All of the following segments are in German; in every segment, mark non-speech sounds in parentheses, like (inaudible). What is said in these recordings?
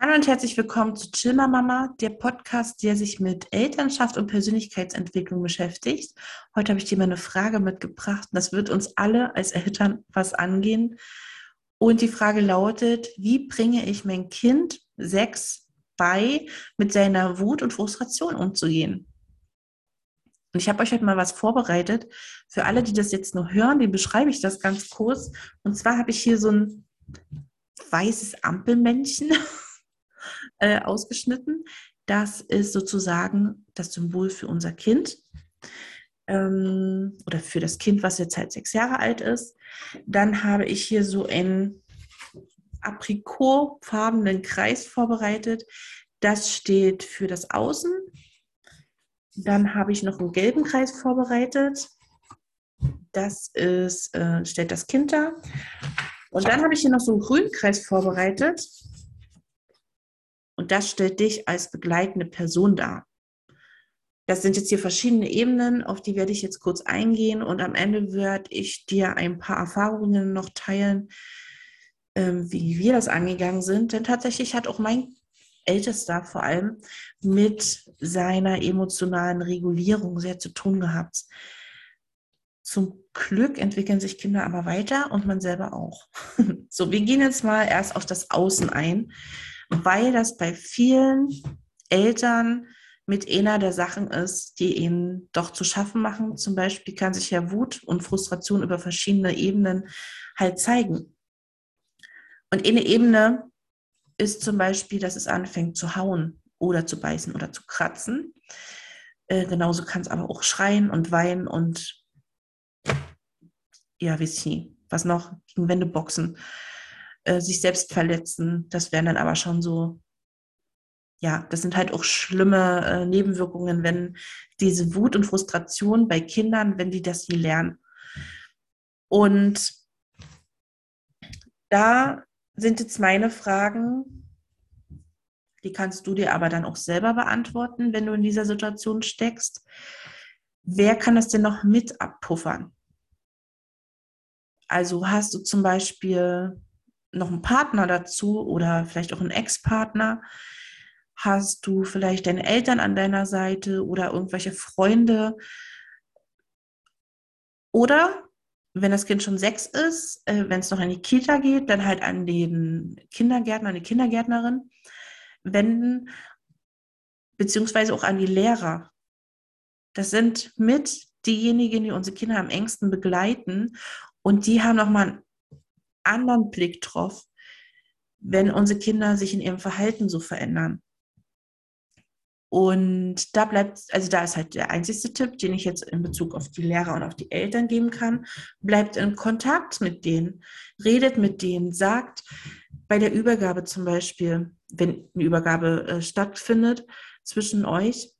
Hallo und herzlich willkommen zu Chilmer Mama, der Podcast, der sich mit Elternschaft und Persönlichkeitsentwicklung beschäftigt. Heute habe ich dir mal eine Frage mitgebracht das wird uns alle als Eltern was angehen. Und die Frage lautet, wie bringe ich mein Kind sechs bei, mit seiner Wut und Frustration umzugehen? Und ich habe euch heute mal was vorbereitet. Für alle, die das jetzt nur hören, die beschreibe ich das ganz kurz. Und zwar habe ich hier so ein weißes Ampelmännchen (laughs) äh, ausgeschnitten. Das ist sozusagen das Symbol für unser Kind ähm, oder für das Kind, was jetzt halt sechs Jahre alt ist. Dann habe ich hier so einen aprikotfarbenen Kreis vorbereitet. Das steht für das Außen. Dann habe ich noch einen gelben Kreis vorbereitet. Das ist, äh, stellt das Kind dar. Und dann habe ich hier noch so einen grünen Kreis vorbereitet. Und das stellt dich als begleitende Person dar. Das sind jetzt hier verschiedene Ebenen, auf die werde ich jetzt kurz eingehen und am Ende werde ich dir ein paar Erfahrungen noch teilen, ähm, wie wir das angegangen sind. Denn tatsächlich hat auch mein Ältester vor allem mit seiner emotionalen Regulierung sehr zu tun gehabt. Zum Glück entwickeln sich Kinder aber weiter und man selber auch. (laughs) So, wir gehen jetzt mal erst auf das Außen ein weil das bei vielen Eltern mit einer der Sachen ist, die ihnen doch zu schaffen machen. Zum Beispiel kann sich ja Wut und Frustration über verschiedene Ebenen halt zeigen. Und eine Ebene ist zum Beispiel, dass es anfängt zu hauen oder zu beißen oder zu kratzen. Äh, genauso kann es aber auch schreien und weinen und ja, wie sie, was noch, gegen Wände boxen. Äh, sich selbst verletzen. Das wären dann aber schon so, ja, das sind halt auch schlimme äh, Nebenwirkungen, wenn diese Wut und Frustration bei Kindern, wenn die das nie lernen. Und da sind jetzt meine Fragen, die kannst du dir aber dann auch selber beantworten, wenn du in dieser Situation steckst. Wer kann das denn noch mit abpuffern? Also hast du zum Beispiel noch einen Partner dazu oder vielleicht auch einen Ex-Partner? Hast du vielleicht deine Eltern an deiner Seite oder irgendwelche Freunde? Oder wenn das Kind schon sechs ist, äh, wenn es noch in die Kita geht, dann halt an den Kindergärtner, an die Kindergärtnerin wenden, beziehungsweise auch an die Lehrer. Das sind mit diejenigen, die unsere Kinder am engsten begleiten und die haben nochmal einen anderen Blick drauf, wenn unsere Kinder sich in ihrem Verhalten so verändern. Und da bleibt, also da ist halt der einzigste Tipp, den ich jetzt in Bezug auf die Lehrer und auf die Eltern geben kann, bleibt in Kontakt mit denen, redet mit denen, sagt bei der Übergabe zum Beispiel, wenn eine Übergabe äh, stattfindet zwischen euch,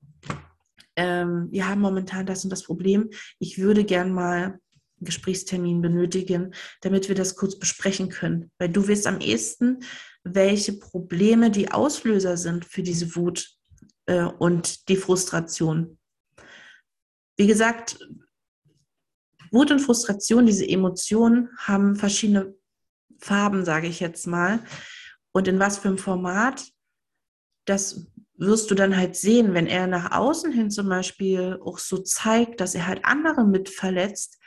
ähm, wir haben momentan das und das Problem, ich würde gern mal Gesprächstermin benötigen, damit wir das kurz besprechen können. Weil du wirst am ehesten, welche Probleme die Auslöser sind für diese Wut äh, und die Frustration. Wie gesagt, Wut und Frustration, diese Emotionen haben verschiedene Farben, sage ich jetzt mal. Und in was für einem Format, das wirst du dann halt sehen, wenn er nach außen hin zum Beispiel auch so zeigt, dass er halt andere mit verletzt,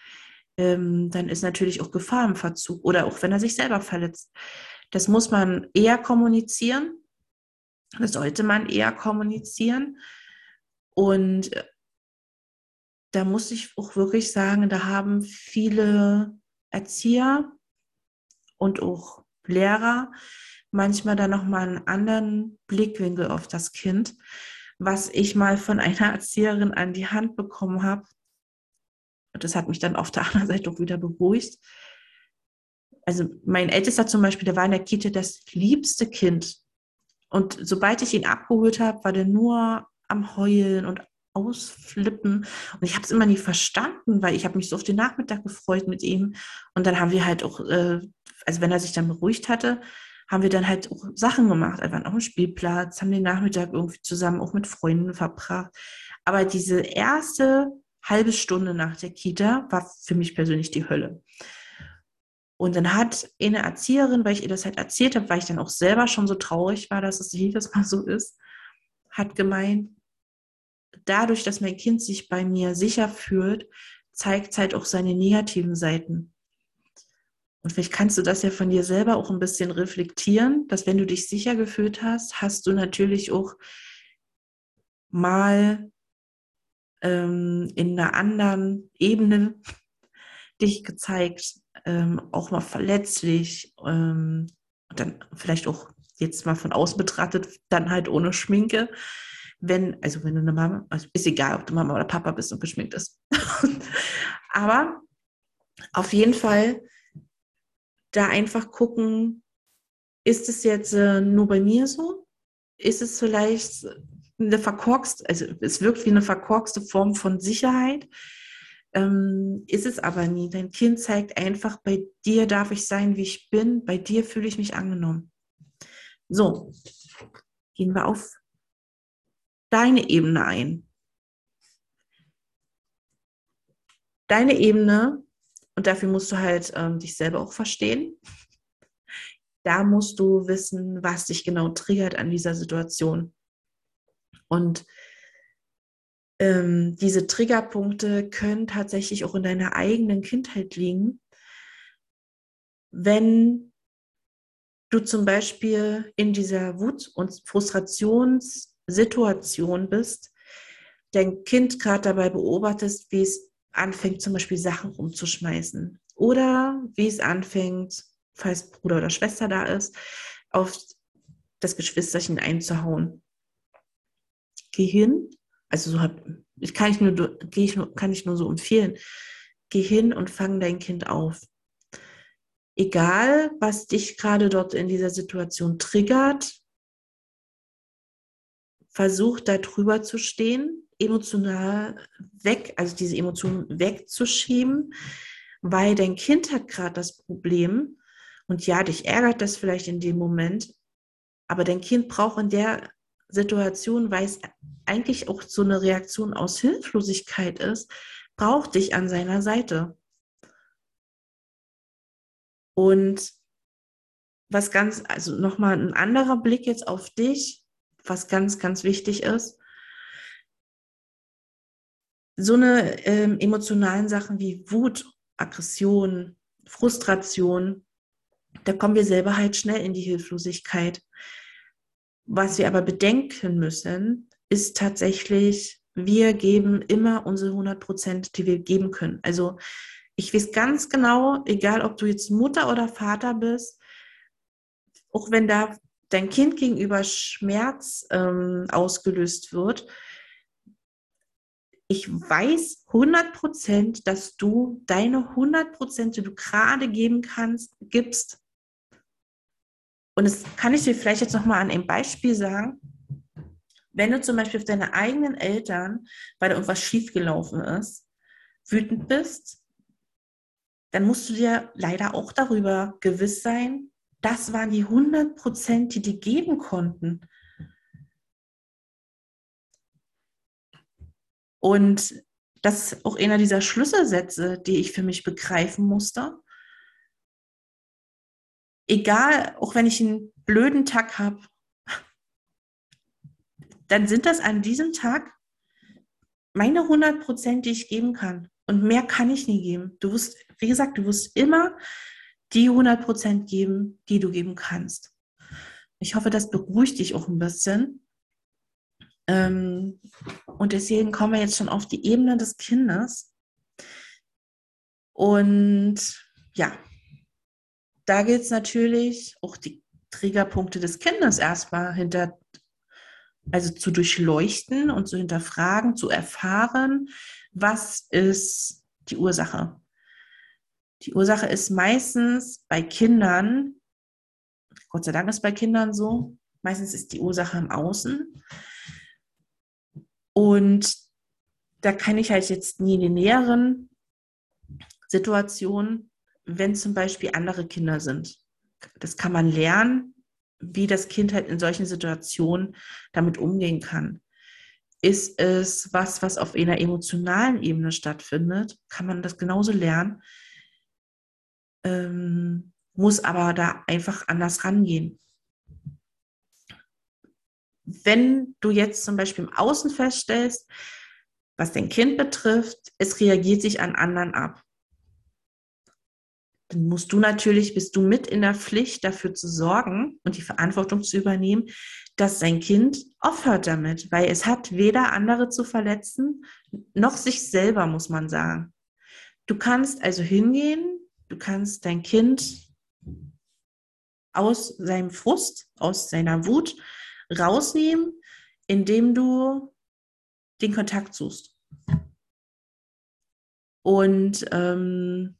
ähm, dann ist natürlich auch Gefahr im Verzug oder auch wenn er sich selber verletzt. Das muss man eher kommunizieren. Das sollte man eher kommunizieren. Und äh, da muss ich auch wirklich sagen, da haben viele Erzieher und auch Lehrer manchmal dann nochmal einen anderen Blickwinkel auf das Kind, was ich mal von einer Erzieherin an die Hand bekommen habe, und das hat mich dann auf der (laughs) anderen Seite auch wieder beruhigt. Also mein Ältester zum Beispiel, der war in der Kita das liebste Kind. Und sobald ich ihn abgeholt habe, war der nur am Heulen und ausflippen. Und ich habe es immer nie verstanden, weil ich habe mich so auf den Nachmittag gefreut mit ihm. Und dann haben wir halt auch, äh, also wenn er sich dann beruhigt hatte, haben wir dann halt auch Sachen gemacht. Waren auf dem Spielplatz, haben den Nachmittag irgendwie zusammen auch mit Freunden verbracht. Aber diese erste halbe Stunde nach der Kita war für mich persönlich die Hölle. Und dann hat eine Erzieherin, weil ich ihr das halt erzählt habe, weil ich dann auch selber schon so traurig war, dass es jedes Mal so ist, hat gemeint, dadurch, dass mein Kind sich bei mir sicher fühlt, zeigt es halt auch seine negativen Seiten. Und vielleicht kannst du das ja von dir selber auch ein bisschen reflektieren, dass wenn du dich sicher gefühlt hast, hast du natürlich auch mal ähm, in einer anderen Ebene dich gezeigt, ähm, auch mal verletzlich ähm, und dann vielleicht auch jetzt mal von außen betrachtet, dann halt ohne Schminke. Wenn, also wenn du eine Mama, also ist egal, ob du Mama oder Papa bist und geschminkt ist. (laughs) Aber auf jeden Fall da einfach gucken, ist es jetzt äh, nur bei mir so? Ist es vielleicht eine verkorkste, also es wirkt wie eine verkorkste Form von Sicherheit? Ähm, ist es aber nie. Dein Kind zeigt einfach, bei dir darf ich sein, wie ich bin, bei dir fühle ich mich angenommen. So, gehen wir auf deine Ebene ein. Deine Ebene, und dafür musst du halt ähm, dich selber auch verstehen. Da musst du wissen, was dich genau triggert an dieser Situation. Und ähm, diese Triggerpunkte können tatsächlich auch in deiner eigenen Kindheit liegen. Wenn du zum Beispiel in dieser Wut- und Frustrationssituation bist, dein Kind gerade dabei beobachtest, wie es anfängt, zum Beispiel Sachen rumzuschmeißen oder wie es anfängt, falls Bruder oder Schwester da ist, auf das Geschwisterchen einzuhauen. Geh hin also so ich kann ich nur, ich nur, kann ich nur so empfehlen. Geh hin und fang dein Kind auf. Egal, was dich gerade dort in dieser Situation triggert, versuch da drüber zu stehen, emotional weg, also diese Emotionen wegzuschieben, weil dein Kind hat gerade das Problem und ja, dich ärgert das vielleicht in dem Moment, aber dein Kind braucht in der Situation, weil es eigentlich auch so eine Reaktion aus Hilflosigkeit ist, braucht dich an seiner Seite. Und was ganz, also nochmal ein anderer Blick jetzt auf dich, was ganz, ganz wichtig ist. So eine ähm, emotionalen Sachen wie Wut, Aggression, Frustration, da kommen wir selber halt schnell in die Hilflosigkeit. Was wir aber bedenken müssen, ist tatsächlich, wir geben immer unsere 100 Prozent, die wir geben können. Also ich weiß ganz genau, egal ob du jetzt Mutter oder Vater bist, auch wenn da dein Kind gegenüber Schmerz ähm, ausgelöst wird, ich weiß 100 Prozent, dass du deine 100 Prozent, die du gerade geben kannst, gibst. Und das kann ich dir vielleicht jetzt nochmal an einem Beispiel sagen. Wenn du zum Beispiel auf deine eigenen Eltern, weil da irgendwas schiefgelaufen ist, wütend bist, dann musst du dir leider auch darüber gewiss sein, das waren die 100 Prozent, die dir geben konnten. Und das ist auch einer dieser Schlüsselsätze, die ich für mich begreifen musste egal, auch wenn ich einen blöden Tag habe, dann sind das an diesem Tag meine 100 Prozent, die ich geben kann. Und mehr kann ich nie geben. Du wirst, wie gesagt, du wirst immer die 100 Prozent geben, die du geben kannst. Ich hoffe, das beruhigt dich auch ein bisschen. Ähm, und deswegen kommen wir jetzt schon auf die Ebene des Kindes. Und ja, da gilt es natürlich auch die Triggerpunkte des Kindes erstmal hinter, also zu durchleuchten und zu hinterfragen, zu erfahren, was ist die Ursache. Die Ursache ist meistens bei Kindern, Gott sei Dank ist bei Kindern so, meistens ist die Ursache im Außen. Und da kann ich halt jetzt nie in den näheren Situationen wenn zum Beispiel andere Kinder sind. Das kann man lernen, wie das Kind halt in solchen Situationen damit umgehen kann. Ist es was, was auf einer emotionalen Ebene stattfindet, kann man das genauso lernen. ähm, muss aber da einfach anders rangehen. Wenn du jetzt zum Beispiel im Außen feststellst, was dein Kind betrifft, es reagiert sich an anderen ab, dann musst du natürlich, bist du mit in der Pflicht, dafür zu sorgen und die Verantwortung zu übernehmen, dass sein Kind aufhört damit, weil es hat weder andere zu verletzen, noch sich selber, muss man sagen. Du kannst also hingehen, du kannst dein Kind aus seinem Frust, aus seiner Wut rausnehmen, indem du den Kontakt suchst. Und ähm,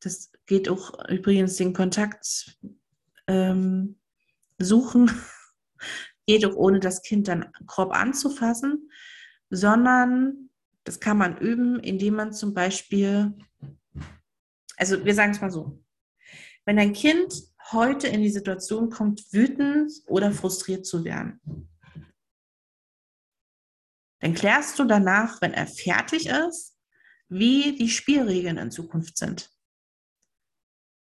das geht auch übrigens den Kontakt ähm, suchen, (laughs) geht auch ohne das Kind dann grob anzufassen, sondern das kann man üben, indem man zum Beispiel, also wir sagen es mal so, wenn ein Kind heute in die Situation kommt, wütend oder frustriert zu werden, dann klärst du danach, wenn er fertig ist, wie die Spielregeln in Zukunft sind.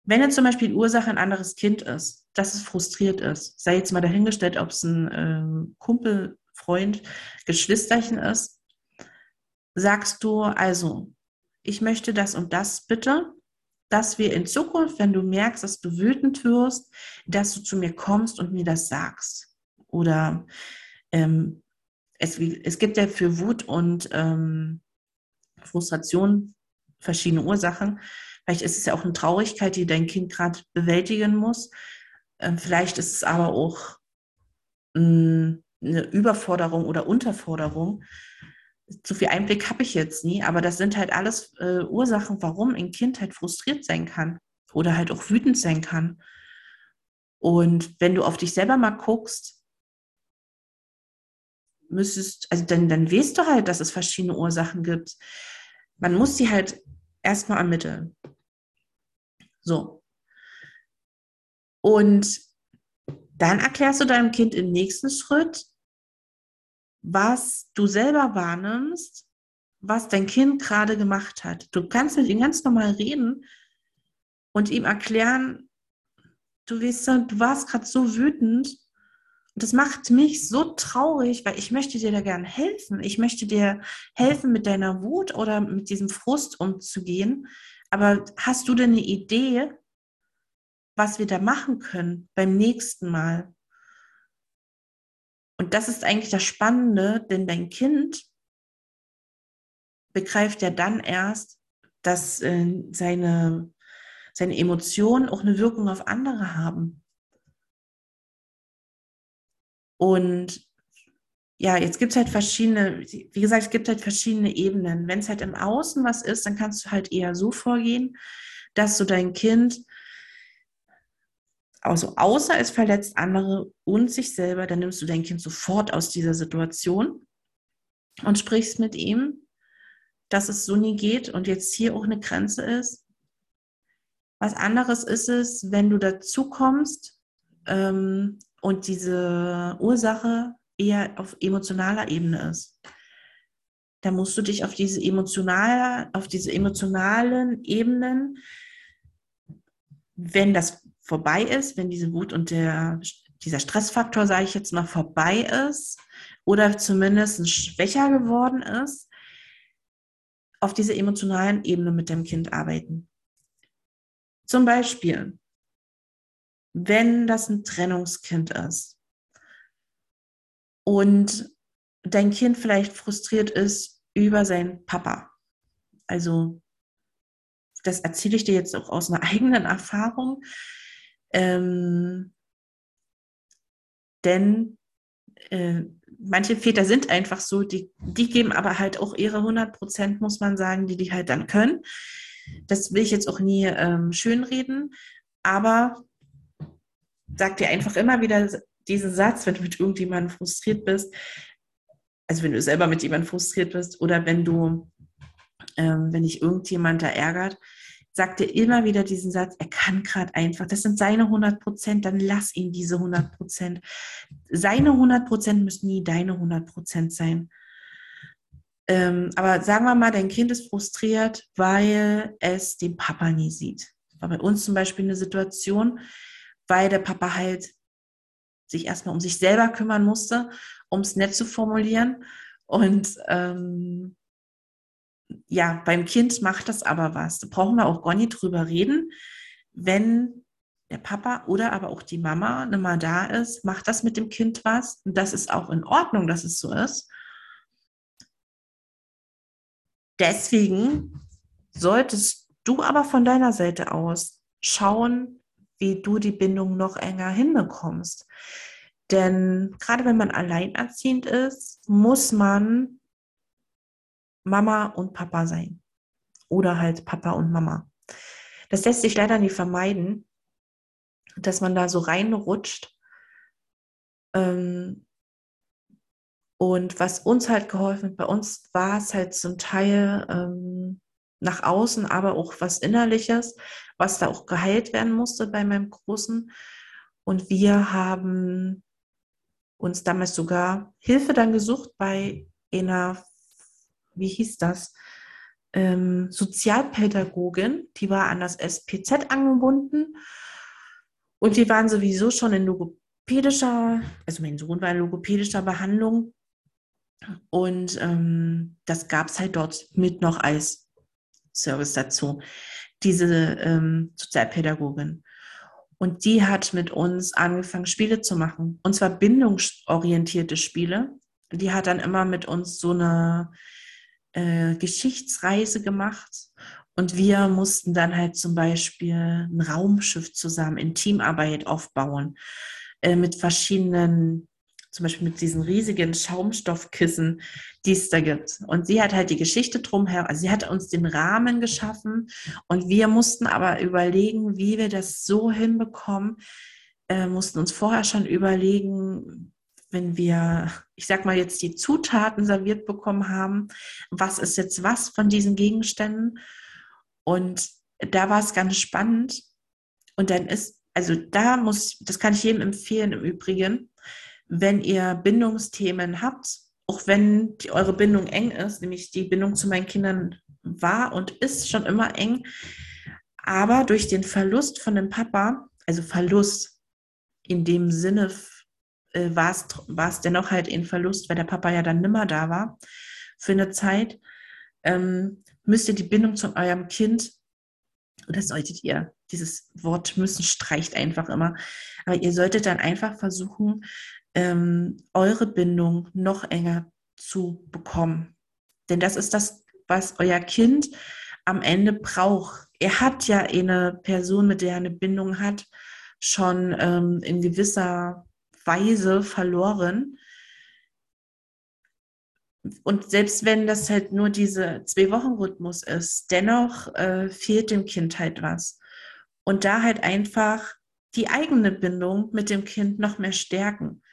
Wenn jetzt zum Beispiel die Ursache ein anderes Kind ist, dass es frustriert ist, sei jetzt mal dahingestellt, ob es ein äh, Kumpel, Freund, Geschwisterchen ist, sagst du also, ich möchte das und das bitte, dass wir in Zukunft, wenn du merkst, dass du wütend wirst, dass du zu mir kommst und mir das sagst. Oder ähm, es, es gibt ja für Wut und ähm, Frustration verschiedene Ursachen. Vielleicht ist es ja auch eine Traurigkeit, die dein Kind gerade bewältigen muss. Ähm, vielleicht ist es aber auch ähm, eine Überforderung oder Unterforderung. Zu viel Einblick habe ich jetzt nie, aber das sind halt alles äh, Ursachen, warum ein Kind halt frustriert sein kann oder halt auch wütend sein kann. Und wenn du auf dich selber mal guckst, müsstest, also dann, dann weißt du halt, dass es verschiedene Ursachen gibt. Man muss sie halt erstmal ermitteln. So. Und dann erklärst du deinem Kind im nächsten Schritt, was du selber wahrnimmst, was dein Kind gerade gemacht hat. Du kannst mit ihm ganz normal reden und ihm erklären, du weißt, du warst gerade so wütend und das macht mich so traurig, weil ich möchte dir da gerne helfen. Ich möchte dir helfen, mit deiner Wut oder mit diesem Frust umzugehen. Aber hast du denn eine Idee, was wir da machen können beim nächsten Mal? Und das ist eigentlich das Spannende, denn dein Kind begreift ja dann erst, dass äh, seine, seine Emotionen auch eine Wirkung auf andere haben. Und ja, jetzt gibt es halt verschiedene, wie gesagt, es gibt halt verschiedene Ebenen. Wenn es halt im Außen was ist, dann kannst du halt eher so vorgehen, dass du dein Kind, also außer es verletzt andere und sich selber, dann nimmst du dein Kind sofort aus dieser Situation und sprichst mit ihm, dass es so nie geht und jetzt hier auch eine Grenze ist. Was anderes ist es, wenn du dazu kommst ähm, und diese Ursache eher auf emotionaler Ebene ist. Da musst du dich auf diese emotional, auf diese emotionalen Ebenen, wenn das vorbei ist, wenn diese Wut und der, dieser Stressfaktor, sage ich jetzt mal, vorbei ist oder zumindest schwächer geworden ist, auf dieser emotionalen Ebene mit dem Kind arbeiten. Zum Beispiel, wenn das ein Trennungskind ist und dein Kind vielleicht frustriert ist über seinen Papa. Also das erzähle ich dir jetzt auch aus einer (laughs) eigenen Erfahrung. Ähm, denn äh, manche Väter sind einfach so, die, die geben aber halt auch ihre 100 Prozent, muss man sagen, die die halt dann können. Das will ich jetzt auch nie ähm, schönreden, aber sag dir einfach immer wieder diesen Satz, wenn du mit irgendjemandem frustriert bist, also wenn du selber mit jemandem frustriert bist oder wenn du, ähm, wenn dich irgendjemand da ärgert, sag dir immer wieder diesen Satz, er kann gerade einfach, das sind seine 100 Prozent, dann lass ihn diese 100 Prozent. Seine 100 Prozent müssen nie deine 100 Prozent sein. Ähm, aber sagen wir mal, dein Kind ist frustriert, weil es den Papa nie sieht. war bei uns zum Beispiel eine Situation, weil der Papa halt sich erstmal um sich selber kümmern musste, um es nett zu formulieren. Und ähm, ja, beim Kind macht das aber was. Da brauchen wir auch gar nicht drüber reden. Wenn der Papa oder aber auch die Mama nicht mal da ist, macht das mit dem Kind was. Und das ist auch in Ordnung, dass es so ist. Deswegen solltest du aber von deiner Seite aus schauen, wie du die Bindung noch enger hinbekommst. Denn gerade wenn man alleinerziehend ist, muss man Mama und Papa sein. Oder halt Papa und Mama. Das lässt sich leider nicht vermeiden, dass man da so reinrutscht. Ähm, und was uns halt geholfen hat, bei uns war es halt zum Teil ähm, nach außen, aber auch was Innerliches, was da auch geheilt werden musste bei meinem Großen. Und wir haben uns damals sogar Hilfe dann gesucht bei einer, wie hieß das, ähm, Sozialpädagogin, die war an das SPZ angebunden und die waren sowieso schon in logopädischer, also mein Sohn war in logopädischer Behandlung und ähm, das gab es halt dort mit noch als Service dazu, diese ähm, Sozialpädagogin. Und die hat mit uns angefangen, Spiele zu machen. Und zwar bindungsorientierte Spiele. Die hat dann immer mit uns so eine äh, Geschichtsreise gemacht. Und wir mussten dann halt zum Beispiel ein Raumschiff zusammen in Teamarbeit aufbauen, äh, mit verschiedenen zum Beispiel mit diesen riesigen Schaumstoffkissen, die es da gibt. Und sie hat halt die Geschichte drumherum, also sie hat uns den Rahmen geschaffen und wir mussten aber überlegen, wie wir das so hinbekommen, äh, mussten uns vorher schon überlegen, wenn wir, ich sag mal jetzt die Zutaten serviert bekommen haben, was ist jetzt was von diesen Gegenständen? Und da war es ganz spannend. Und dann ist, also da muss, das kann ich jedem empfehlen im Übrigen, wenn ihr Bindungsthemen habt, auch wenn die, eure Bindung eng ist, nämlich die Bindung zu meinen Kindern war und ist schon immer eng, aber durch den Verlust von dem Papa, also Verlust in dem Sinne äh, war es dennoch halt ein Verlust, weil der Papa ja dann nimmer da war für eine Zeit, ähm, müsst ihr die Bindung zu eurem Kind, oder solltet ihr, dieses Wort müssen streicht einfach immer, aber ihr solltet dann einfach versuchen, ähm, eure Bindung noch enger zu bekommen. Denn das ist das, was euer Kind am Ende braucht. Er hat ja eine Person, mit der er eine Bindung hat, schon ähm, in gewisser Weise verloren. Und selbst wenn das halt nur diese Zwei-Wochen-Rhythmus ist, dennoch äh, fehlt dem Kind halt was. Und da halt einfach die eigene Bindung mit dem Kind noch mehr stärken.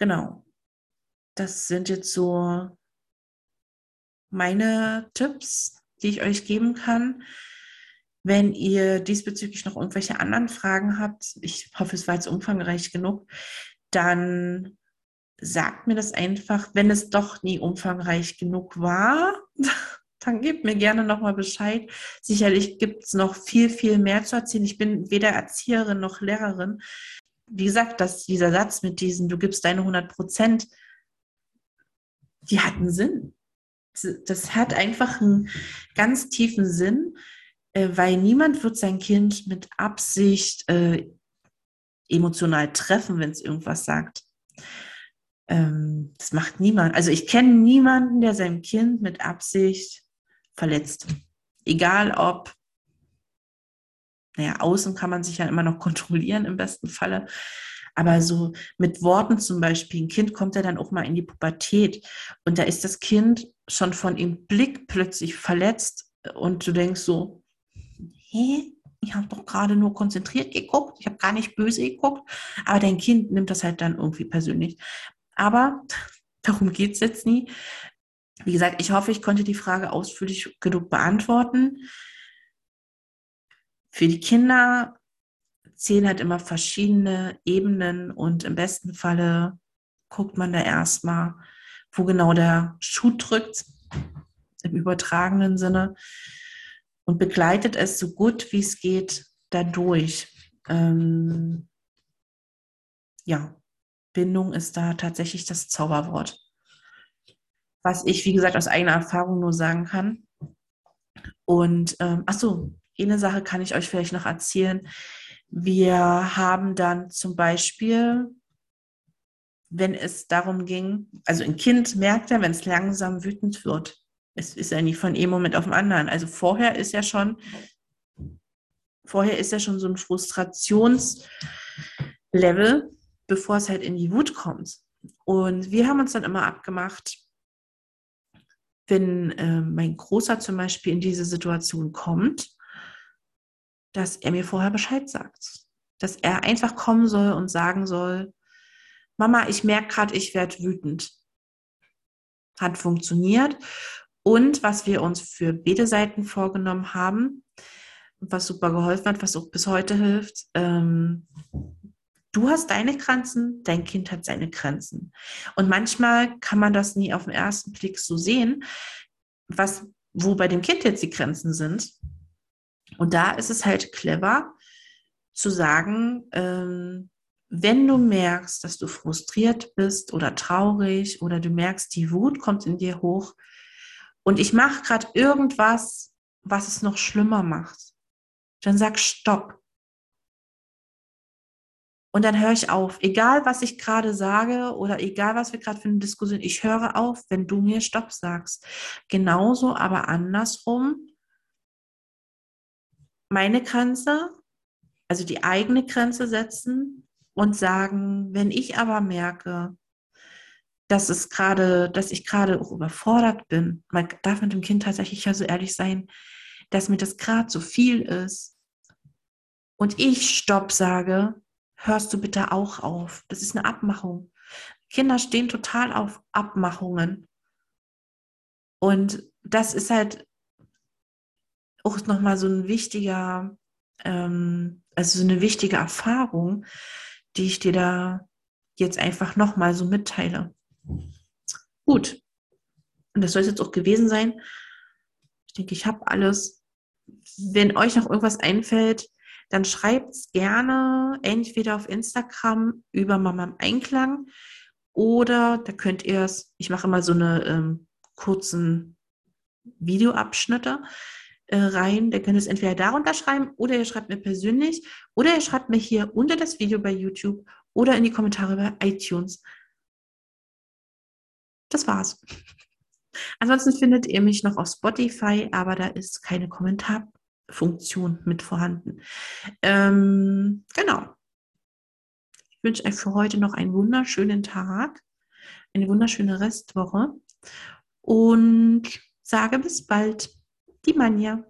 Genau. Das sind jetzt so meine Tipps, die ich euch geben kann. Wenn ihr diesbezüglich noch irgendwelche anderen Fragen habt, ich hoffe, es war jetzt umfangreich genug, dann sagt mir das einfach. Wenn es doch nie umfangreich genug war, (laughs) dann gebt mir gerne nochmal Bescheid. Sicherlich gibt es noch viel, viel mehr zu erzählen. Ich bin weder Erzieherin noch Lehrerin wie gesagt, dass dieser Satz mit diesen, du gibst deine 100 Prozent, die hat einen Sinn. Das hat einfach einen ganz tiefen Sinn, äh, weil niemand wird sein Kind mit Absicht äh, emotional treffen, wenn es irgendwas sagt. Ähm, das macht niemand. Also ich kenne niemanden, der sein Kind mit Absicht verletzt. Egal ob naja, außen kann man sich ja immer noch kontrollieren im besten Falle. Aber so mit Worten zum Beispiel, ein Kind kommt ja dann auch mal in die Pubertät und da ist das Kind schon von dem Blick plötzlich verletzt und du denkst so, hä? Ich habe doch gerade nur konzentriert geguckt, ich habe gar nicht böse geguckt, aber dein Kind nimmt das halt dann irgendwie persönlich. Aber (laughs) darum geht es jetzt nie. Wie gesagt, ich hoffe, ich konnte die Frage ausführlich genug beantworten für die Kinder zählen halt immer verschiedene Ebenen und im besten Falle guckt man da erstmal, wo genau der Schuh drückt, im übertragenen Sinne. und begleitet es so gut wie es geht dadurch. Ähm, ja, Bindung ist da tatsächlich das Zauberwort. Was ich, wie gesagt, aus eigener Erfahrung nur sagen kann. Und ähm, ach so, eine Sache kann ich euch vielleicht noch erzählen. Wir haben dann zum Beispiel, wenn es darum ging, also ein Kind merkt ja, wenn es langsam wütend wird, es ist ja nicht von einem Moment auf den anderen. Also vorher ist ja schon, vorher ist ja schon so ein Frustrationslevel, bevor es halt in die Wut kommt. Und wir haben uns dann immer abgemacht, wenn äh, mein Großer zum Beispiel in diese Situation kommt, dass er mir vorher Bescheid sagt. Dass er einfach kommen soll und sagen soll, Mama, ich merke gerade, ich werde wütend. Hat funktioniert. Und was wir uns für beide Seiten vorgenommen haben, was super geholfen hat, was auch bis heute hilft, ähm, du hast deine Grenzen, dein Kind hat seine Grenzen. Und manchmal kann man das nie auf den ersten Blick so sehen, was, wo bei dem Kind jetzt die Grenzen sind. Und da ist es halt clever zu sagen, ähm, wenn du merkst, dass du frustriert bist oder traurig oder du merkst, die Wut kommt in dir hoch und ich mache gerade irgendwas, was es noch schlimmer macht, dann sag Stopp. Und dann höre ich auf. Egal, was ich gerade sage oder egal, was wir gerade für eine Diskussion, ich höre auf, wenn du mir Stopp sagst. Genauso, aber andersrum. Meine Grenze, also die eigene Grenze setzen und sagen, wenn ich aber merke, dass es gerade, dass ich gerade auch überfordert bin, man darf mit dem Kind tatsächlich ja so ehrlich sein, dass mir das gerade zu viel ist und ich Stopp sage, hörst du bitte auch auf. Das ist eine Abmachung. Kinder stehen total auf Abmachungen. Und das ist halt auch nochmal so ein wichtiger, ähm, also so eine wichtige Erfahrung, die ich dir da jetzt einfach nochmal so mitteile. Gut. Und das soll es jetzt auch gewesen sein. Ich denke, ich habe alles. Wenn euch noch irgendwas einfällt, dann schreibt es gerne entweder auf Instagram über Mama im Einklang oder da könnt ihr es, ich mache immer so eine ähm, kurzen Videoabschnitte rein. Da könnt es entweder darunter schreiben oder ihr schreibt mir persönlich oder ihr schreibt mir hier unter das Video bei YouTube oder in die Kommentare bei iTunes. Das war's. Ansonsten findet ihr mich noch auf Spotify, aber da ist keine Kommentar Funktion mit vorhanden. Ähm, genau. Ich wünsche euch für heute noch einen wunderschönen Tag, eine wunderschöne Restwoche und sage bis bald. Die Manja.